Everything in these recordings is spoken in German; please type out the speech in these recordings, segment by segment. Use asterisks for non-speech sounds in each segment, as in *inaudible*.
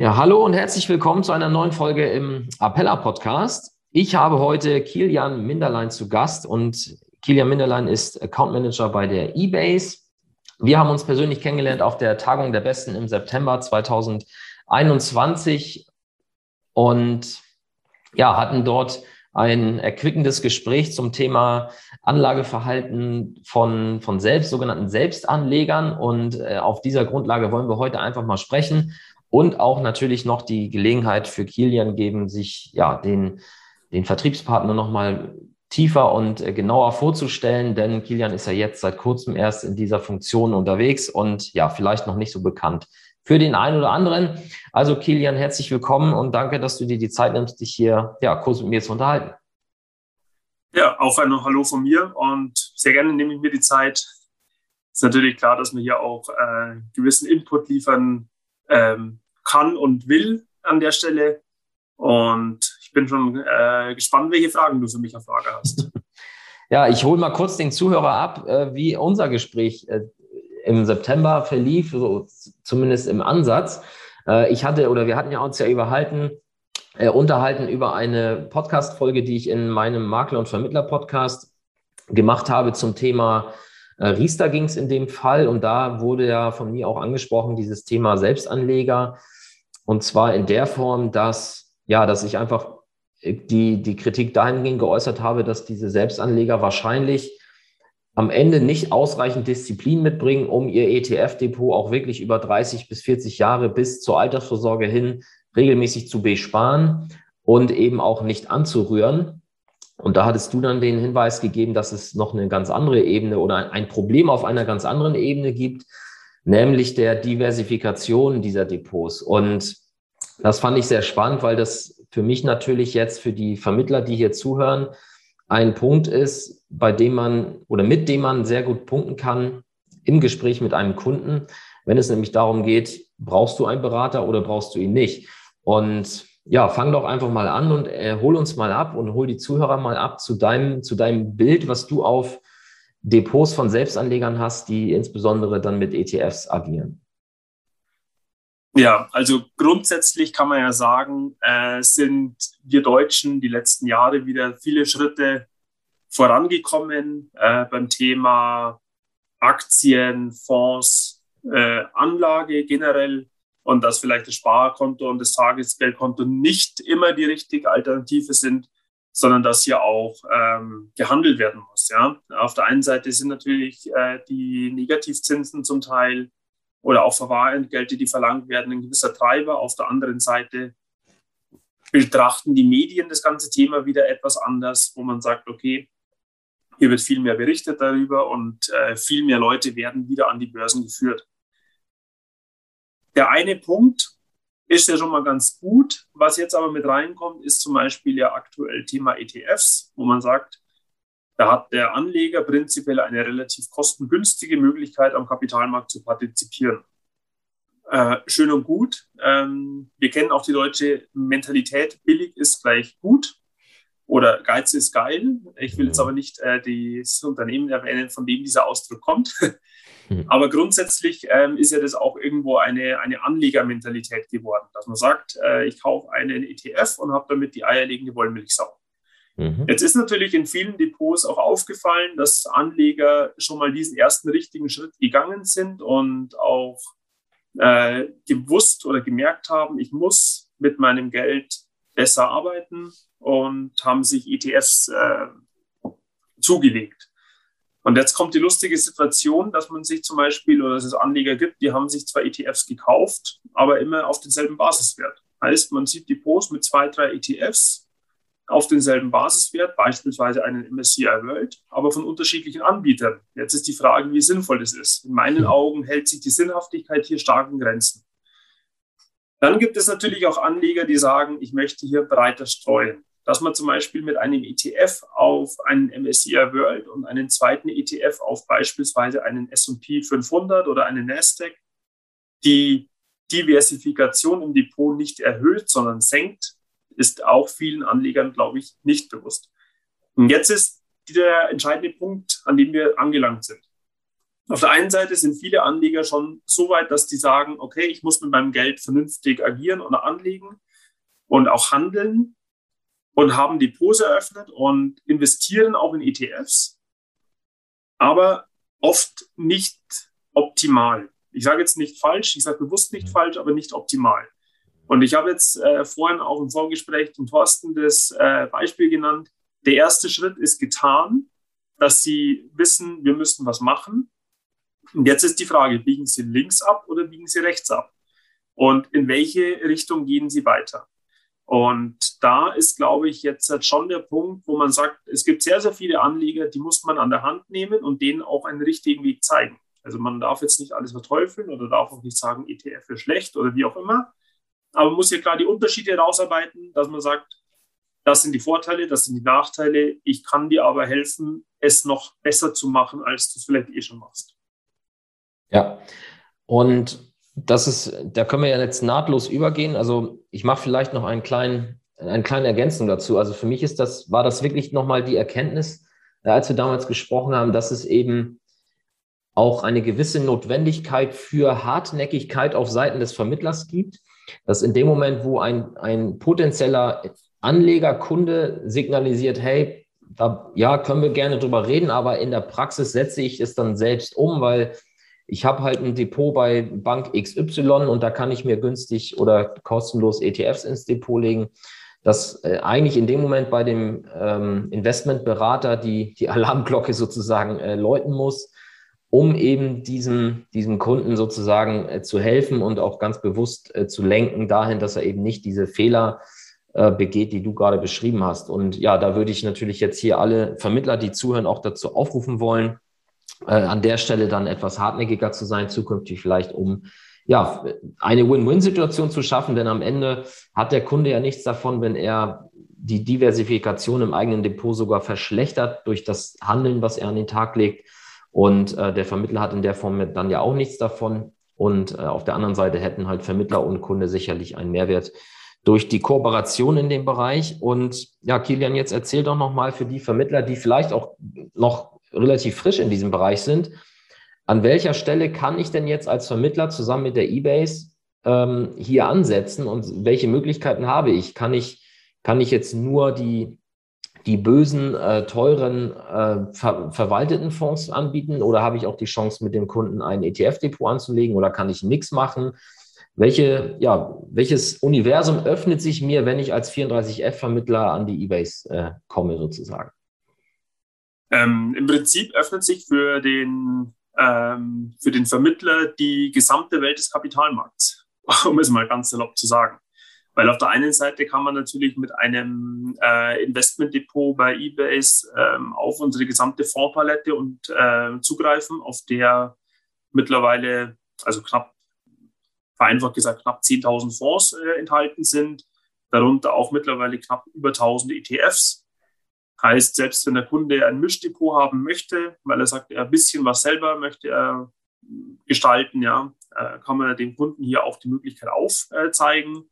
Ja, hallo und herzlich willkommen zu einer neuen Folge im Appella Podcast. Ich habe heute Kilian Minderlein zu Gast und Kilian Minderlein ist Account Manager bei der eBase. Wir haben uns persönlich kennengelernt auf der Tagung der Besten im September 2021 und ja, hatten dort ein erquickendes Gespräch zum Thema Anlageverhalten von, von selbst, sogenannten Selbstanlegern. Und äh, auf dieser Grundlage wollen wir heute einfach mal sprechen und auch natürlich noch die Gelegenheit für Kilian geben, sich ja den, den Vertriebspartner nochmal tiefer und äh, genauer vorzustellen, denn Kilian ist ja jetzt seit kurzem erst in dieser Funktion unterwegs und ja, vielleicht noch nicht so bekannt für den einen oder anderen. Also Kilian, herzlich willkommen und danke, dass du dir die Zeit nimmst, dich hier ja, kurz mit mir zu unterhalten. Ja, auch ein Hallo von mir und sehr gerne nehme ich mir die Zeit. Ist natürlich klar, dass man hier auch äh, gewissen Input liefern ähm, kann und will an der Stelle. Und ich bin schon äh, gespannt, welche Fragen du für mich auf Frage hast. *laughs* Ja, ich hole mal kurz den Zuhörer ab, äh, wie unser Gespräch äh, im September verlief, so zumindest im Ansatz. Äh, ich hatte oder wir hatten ja uns ja überhalten, äh, unterhalten über eine Podcast-Folge, die ich in meinem Makler- und Vermittler-Podcast gemacht habe zum Thema Riester ging es in dem Fall und da wurde ja von mir auch angesprochen, dieses Thema Selbstanleger. Und zwar in der Form, dass, ja, dass ich einfach die, die Kritik dahingehend geäußert habe, dass diese Selbstanleger wahrscheinlich am Ende nicht ausreichend Disziplin mitbringen, um ihr ETF-Depot auch wirklich über 30 bis 40 Jahre bis zur Altersvorsorge hin regelmäßig zu besparen und eben auch nicht anzurühren. Und da hattest du dann den Hinweis gegeben, dass es noch eine ganz andere Ebene oder ein Problem auf einer ganz anderen Ebene gibt, nämlich der Diversifikation dieser Depots. Und das fand ich sehr spannend, weil das für mich natürlich jetzt für die Vermittler, die hier zuhören, ein Punkt ist, bei dem man oder mit dem man sehr gut punkten kann im Gespräch mit einem Kunden, wenn es nämlich darum geht, brauchst du einen Berater oder brauchst du ihn nicht? Und ja, fang doch einfach mal an und äh, hol uns mal ab und hol die Zuhörer mal ab zu deinem, zu deinem Bild, was du auf Depots von Selbstanlegern hast, die insbesondere dann mit ETFs agieren. Ja, also grundsätzlich kann man ja sagen, äh, sind wir Deutschen die letzten Jahre wieder viele Schritte vorangekommen äh, beim Thema Aktien, Fonds, äh, Anlage generell und dass vielleicht das Sparkonto und das Tagesgeldkonto nicht immer die richtige Alternative sind, sondern dass hier auch ähm, gehandelt werden muss. Ja? Auf der einen Seite sind natürlich äh, die Negativzinsen zum Teil oder auch Verwahrentgelte, die verlangt werden, ein gewisser Treiber. Auf der anderen Seite betrachten die Medien das ganze Thema wieder etwas anders, wo man sagt, okay, hier wird viel mehr berichtet darüber und äh, viel mehr Leute werden wieder an die Börsen geführt. Der eine Punkt ist ja schon mal ganz gut. Was jetzt aber mit reinkommt, ist zum Beispiel ja aktuell Thema ETFs, wo man sagt, da hat der Anleger prinzipiell eine relativ kostengünstige Möglichkeit, am Kapitalmarkt zu partizipieren. Äh, schön und gut. Ähm, wir kennen auch die deutsche Mentalität, billig ist gleich gut oder Geiz ist geil. Ich will jetzt aber nicht äh, das Unternehmen erwähnen, von dem dieser Ausdruck kommt. Hm. Aber grundsätzlich ähm, ist ja das auch irgendwo eine, eine Anlegermentalität geworden, dass man sagt, äh, ich kaufe einen ETF und habe damit die eierlegende Wollmilchsau. Mhm. Jetzt ist natürlich in vielen Depots auch aufgefallen, dass Anleger schon mal diesen ersten richtigen Schritt gegangen sind und auch äh, gewusst oder gemerkt haben, ich muss mit meinem Geld besser arbeiten und haben sich ETFs äh, zugelegt. Und jetzt kommt die lustige Situation, dass man sich zum Beispiel oder dass es Anleger gibt, die haben sich zwar ETFs gekauft, aber immer auf denselben Basiswert. Heißt, man sieht Depots mit zwei, drei ETFs auf denselben Basiswert, beispielsweise einen MSCI World, aber von unterschiedlichen Anbietern. Jetzt ist die Frage, wie sinnvoll das ist. In meinen Augen hält sich die Sinnhaftigkeit hier stark in Grenzen. Dann gibt es natürlich auch Anleger, die sagen, ich möchte hier breiter streuen. Dass man zum Beispiel mit einem ETF auf einen MSCI World und einen zweiten ETF auf beispielsweise einen S&P 500 oder einen Nasdaq die Diversifikation im Depot nicht erhöht, sondern senkt, ist auch vielen Anlegern, glaube ich, nicht bewusst. Und jetzt ist der entscheidende Punkt, an dem wir angelangt sind. Auf der einen Seite sind viele Anleger schon so weit, dass die sagen, okay, ich muss mit meinem Geld vernünftig agieren oder anlegen und auch handeln und haben Depots eröffnet und investieren auch in ETFs, aber oft nicht optimal. Ich sage jetzt nicht falsch, ich sage bewusst nicht mhm. falsch, aber nicht optimal. Und ich habe jetzt äh, vorhin auch im Vorgespräch dem Thorsten das äh, Beispiel genannt. Der erste Schritt ist getan, dass sie wissen, wir müssen was machen. Und jetzt ist die Frage, biegen Sie links ab oder biegen Sie rechts ab? Und in welche Richtung gehen Sie weiter? Und da ist, glaube ich, jetzt halt schon der Punkt, wo man sagt, es gibt sehr, sehr viele Anleger, die muss man an der Hand nehmen und denen auch einen richtigen Weg zeigen. Also man darf jetzt nicht alles verteufeln oder darf auch nicht sagen, ETF ist schlecht oder wie auch immer. Aber man muss hier klar die Unterschiede herausarbeiten, dass man sagt, das sind die Vorteile, das sind die Nachteile. Ich kann dir aber helfen, es noch besser zu machen, als du es vielleicht eh schon machst. Ja, und das ist, da können wir ja jetzt nahtlos übergehen. Also ich mache vielleicht noch einen kleinen, eine kleine Ergänzung dazu. Also für mich ist das, war das wirklich nochmal die Erkenntnis, äh, als wir damals gesprochen haben, dass es eben auch eine gewisse Notwendigkeit für Hartnäckigkeit auf Seiten des Vermittlers gibt, dass in dem Moment, wo ein, ein potenzieller Anleger, Kunde signalisiert, hey, da, ja, können wir gerne drüber reden, aber in der Praxis setze ich es dann selbst um, weil ich habe halt ein Depot bei Bank XY und da kann ich mir günstig oder kostenlos ETFs ins Depot legen, dass äh, eigentlich in dem Moment bei dem ähm, Investmentberater die, die *laughs* Alarmglocke sozusagen äh, läuten muss, um eben diesem, diesem Kunden sozusagen äh, zu helfen und auch ganz bewusst äh, zu lenken dahin, dass er eben nicht diese Fehler äh, begeht, die du gerade beschrieben hast. Und ja, da würde ich natürlich jetzt hier alle Vermittler, die zuhören, auch dazu aufrufen wollen, äh, an der Stelle dann etwas hartnäckiger zu sein, zukünftig vielleicht, um ja, eine Win-Win-Situation zu schaffen, denn am Ende hat der Kunde ja nichts davon, wenn er die Diversifikation im eigenen Depot sogar verschlechtert durch das Handeln, was er an den Tag legt. Und äh, der Vermittler hat in der Form dann ja auch nichts davon. Und äh, auf der anderen Seite hätten halt Vermittler und Kunde sicherlich einen Mehrwert durch die Kooperation in dem Bereich. Und ja, Kilian, jetzt erzähl doch nochmal für die Vermittler, die vielleicht auch noch relativ frisch in diesem Bereich sind. An welcher Stelle kann ich denn jetzt als Vermittler zusammen mit der eBase ähm, hier ansetzen und welche Möglichkeiten habe ich? Kann ich, kann ich jetzt nur die, die bösen, äh, teuren, äh, ver verwalteten Fonds anbieten oder habe ich auch die Chance, mit dem Kunden ein ETF-Depot anzulegen oder kann ich nichts machen? Welche, ja, welches Universum öffnet sich mir, wenn ich als 34F-Vermittler an die eBase äh, komme, sozusagen? Ähm, Im Prinzip öffnet sich für den, ähm, für den Vermittler die gesamte Welt des Kapitalmarkts, *laughs* um es mal ganz salopp zu sagen. Weil auf der einen Seite kann man natürlich mit einem äh, Investmentdepot bei eBase ähm, auf unsere gesamte Fondspalette und äh, zugreifen, auf der mittlerweile, also knapp, vereinfacht gesagt, knapp 10.000 Fonds äh, enthalten sind, darunter auch mittlerweile knapp über 1000 ETFs. Heißt, selbst wenn der Kunde ein Mischdepot haben möchte, weil er sagt, er ein bisschen was selber möchte er gestalten, ja, äh, kann man dem Kunden hier auch die Möglichkeit aufzeigen.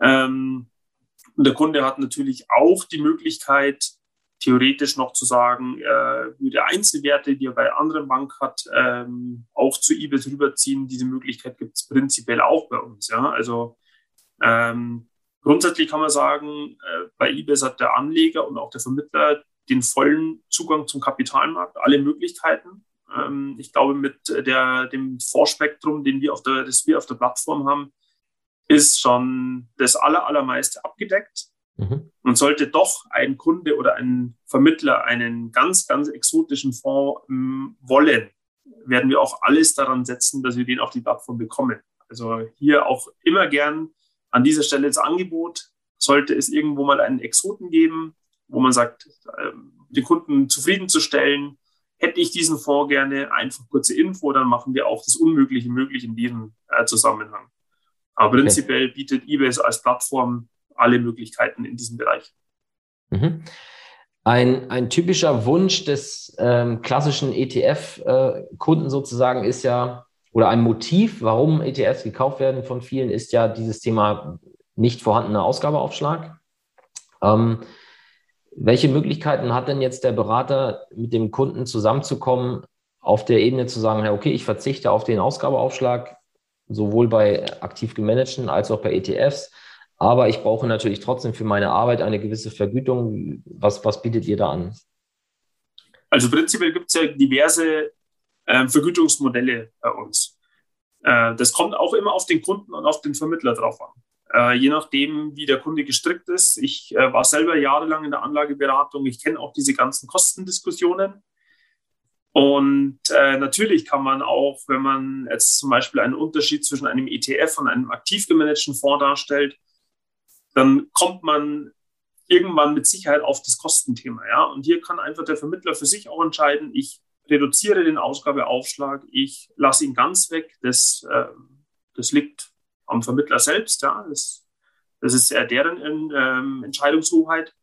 Ähm, und der Kunde hat natürlich auch die Möglichkeit, theoretisch noch zu sagen, er würde Einzelwerte, die er bei anderen Bank hat, ähm, auch zu eBay rüberziehen. Diese Möglichkeit gibt es prinzipiell auch bei uns. Ja? Also ähm, Grundsätzlich kann man sagen, äh, bei eBay hat der Anleger und auch der Vermittler den vollen Zugang zum Kapitalmarkt, alle Möglichkeiten. Ähm, ich glaube, mit der, dem Vorspektrum, den wir auf der, das wir auf der Plattform haben, ist schon das aller, allermeiste abgedeckt. Mhm. Und sollte doch ein Kunde oder ein Vermittler einen ganz, ganz exotischen Fonds ähm, wollen, werden wir auch alles daran setzen, dass wir den auf die Plattform bekommen. Also hier auch immer gern an dieser Stelle das Angebot, sollte es irgendwo mal einen Exoten geben, wo man sagt, ähm, den Kunden zufriedenzustellen, hätte ich diesen Fonds gerne, einfach kurze Info, dann machen wir auch das Unmögliche möglich in diesem äh, Zusammenhang. Aber prinzipiell okay. bietet eBay als Plattform alle Möglichkeiten in diesem Bereich. Mhm. Ein, ein typischer Wunsch des ähm, klassischen ETF-Kunden äh, sozusagen ist ja, oder ein Motiv, warum ETFs gekauft werden von vielen, ist ja dieses Thema nicht vorhandener Ausgabeaufschlag. Ähm, welche Möglichkeiten hat denn jetzt der Berater, mit dem Kunden zusammenzukommen, auf der Ebene zu sagen, okay, ich verzichte auf den Ausgabeaufschlag, sowohl bei aktiv gemanagten als auch bei ETFs, aber ich brauche natürlich trotzdem für meine Arbeit eine gewisse Vergütung. Was, was bietet ihr da an? Also prinzipiell gibt es ja diverse äh, Vergütungsmodelle bei uns. Äh, das kommt auch immer auf den Kunden und auf den Vermittler drauf an. Äh, je nachdem, wie der Kunde gestrickt ist. Ich äh, war selber jahrelang in der Anlageberatung. Ich kenne auch diese ganzen Kostendiskussionen. Und äh, natürlich kann man auch, wenn man jetzt zum Beispiel einen Unterschied zwischen einem ETF und einem aktiv gemanagten Fonds darstellt, dann kommt man irgendwann mit Sicherheit auf das Kostenthema. Ja? Und hier kann einfach der Vermittler für sich auch entscheiden, ich reduziere den Ausgabeaufschlag, ich lasse ihn ganz weg. Das, äh, das liegt am Vermittler selbst. Ja? Das, das ist eher deren ähm, Entscheidungshoheit.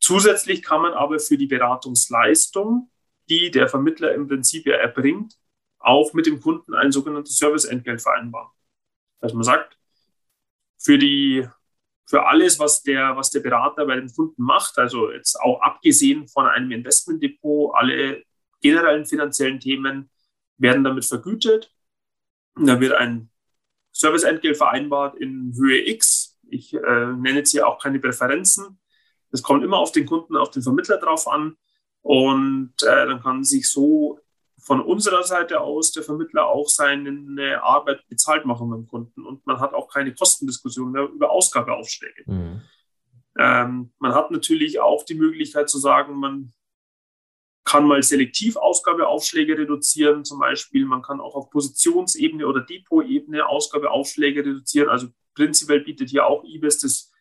Zusätzlich kann man aber für die Beratungsleistung, die der Vermittler im Prinzip ja erbringt, auch mit dem Kunden ein sogenanntes Serviceentgelt vereinbaren. Dass man sagt, für die für alles, was der, was der Berater bei dem Kunden macht, also jetzt auch abgesehen von einem Investmentdepot, alle generellen finanziellen Themen werden damit vergütet. Und da wird ein Serviceentgelt vereinbart in Höhe X. Ich äh, nenne jetzt hier auch keine Präferenzen. Das kommt immer auf den Kunden, auf den Vermittler drauf an. Und äh, dann kann sich so von unserer Seite aus der Vermittler auch seine Arbeit bezahlt machen beim Kunden. Und man hat auch keine Kostendiskussion mehr über Ausgabeaufschläge. Mhm. Ähm, man hat natürlich auch die Möglichkeit zu sagen, man kann mal selektiv Ausgabeaufschläge reduzieren, zum Beispiel. Man kann auch auf Positionsebene oder Depotebene Ausgabeaufschläge reduzieren. Also prinzipiell bietet hier auch IBES das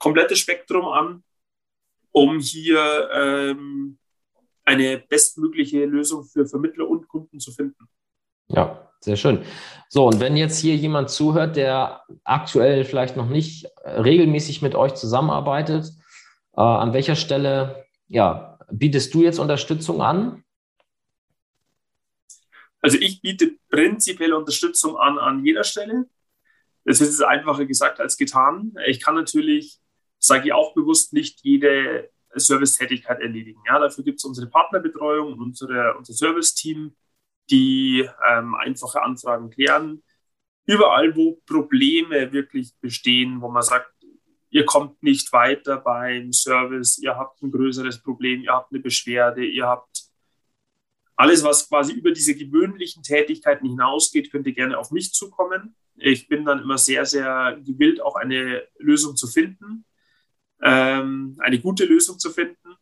komplette Spektrum an, um hier ähm, eine bestmögliche Lösung für Vermittler und Kunden zu finden. Ja, sehr schön. So, und wenn jetzt hier jemand zuhört, der aktuell vielleicht noch nicht regelmäßig mit euch zusammenarbeitet, äh, an welcher Stelle ja, bietest du jetzt Unterstützung an? Also ich biete prinzipiell Unterstützung an an jeder Stelle. Das ist einfacher gesagt als getan. Ich kann natürlich, sage ich auch bewusst, nicht jede Servicetätigkeit erledigen. Ja, dafür gibt es unsere Partnerbetreuung und unsere, unser Serviceteam, die ähm, einfache Anfragen klären. Überall, wo Probleme wirklich bestehen, wo man sagt, ihr kommt nicht weiter beim Service, ihr habt ein größeres Problem, ihr habt eine Beschwerde, ihr habt alles, was quasi über diese gewöhnlichen Tätigkeiten hinausgeht, könnt ihr gerne auf mich zukommen. Ich bin dann immer sehr, sehr gewillt, auch eine Lösung zu finden ähm, eine gute Lösung zu finden.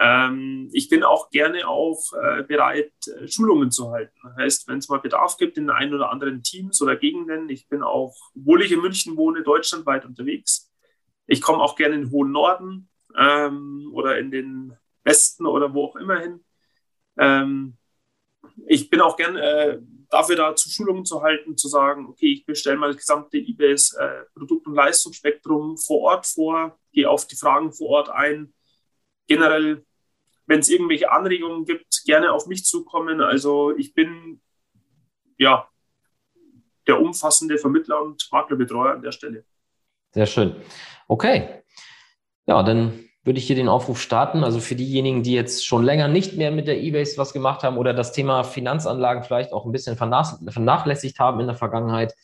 Ähm, ich bin auch gerne auch äh, bereit, äh, Schulungen zu halten. Das heißt, wenn es mal Bedarf gibt in ein oder anderen Teams oder Gegenden, ich bin auch, obwohl ich in München wohne, deutschlandweit unterwegs. Ich komme auch gerne in den hohen Norden ähm, oder in den Westen oder wo auch immer hin. Ähm, ich bin auch gern äh, dafür da zu Schulungen zu halten, zu sagen, okay, ich bestelle mal das gesamte eBays äh, Produkt- und Leistungsspektrum vor Ort vor, gehe auf die Fragen vor Ort ein. Generell, wenn es irgendwelche Anregungen gibt, gerne auf mich zukommen. Also ich bin ja der umfassende Vermittler und Maklerbetreuer an der Stelle. Sehr schön. Okay. Ja, dann würde ich hier den Aufruf starten. Also für diejenigen, die jetzt schon länger nicht mehr mit der Ebase was gemacht haben oder das Thema Finanzanlagen vielleicht auch ein bisschen vernachlässigt haben in der Vergangenheit.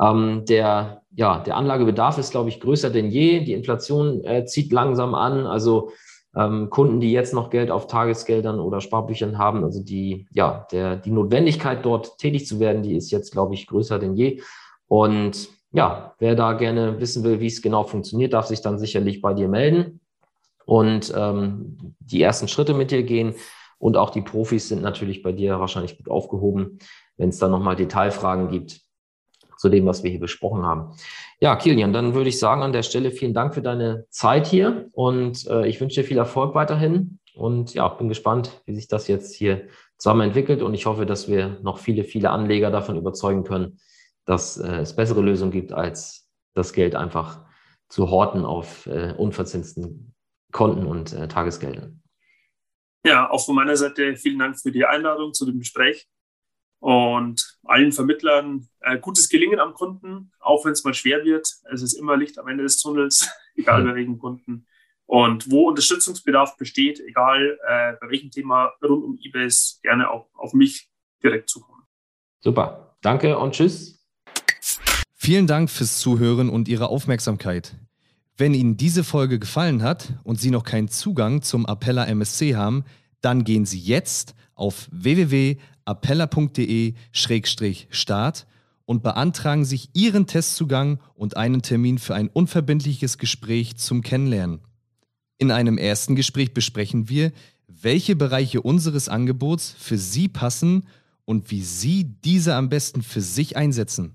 Ähm, der, ja, der Anlagebedarf ist, glaube ich, größer denn je. Die Inflation äh, zieht langsam an. Also ähm, Kunden, die jetzt noch Geld auf Tagesgeldern oder Sparbüchern haben, also die, ja, der, die Notwendigkeit, dort tätig zu werden, die ist jetzt, glaube ich, größer denn je. Und ja, wer da gerne wissen will, wie es genau funktioniert, darf sich dann sicherlich bei dir melden und ähm, die ersten Schritte mit dir gehen. Und auch die Profis sind natürlich bei dir wahrscheinlich gut aufgehoben, wenn es da nochmal Detailfragen gibt zu dem, was wir hier besprochen haben. Ja, Kilian, dann würde ich sagen an der Stelle vielen Dank für deine Zeit hier und äh, ich wünsche dir viel Erfolg weiterhin und ja, bin gespannt, wie sich das jetzt hier zusammen entwickelt und ich hoffe, dass wir noch viele, viele Anleger davon überzeugen können, dass äh, es bessere Lösungen gibt, als das Geld einfach zu horten auf äh, unverzinsten Konten und äh, Tagesgeldern. Ja, auch von meiner Seite vielen Dank für die Einladung zu dem Gespräch und allen Vermittlern äh, gutes Gelingen am Kunden, auch wenn es mal schwer wird. Es ist immer Licht am Ende des Tunnels, *laughs* egal bei welchem Kunden. Und wo Unterstützungsbedarf besteht, egal äh, bei welchem Thema rund um eBay, gerne auch auf mich direkt zukommen. Super, danke und tschüss. Vielen Dank fürs Zuhören und Ihre Aufmerksamkeit. Wenn Ihnen diese Folge gefallen hat und Sie noch keinen Zugang zum Appella MSC haben, dann gehen Sie jetzt auf www.appella.de-start und beantragen sich Ihren Testzugang und einen Termin für ein unverbindliches Gespräch zum Kennenlernen. In einem ersten Gespräch besprechen wir, welche Bereiche unseres Angebots für Sie passen und wie Sie diese am besten für sich einsetzen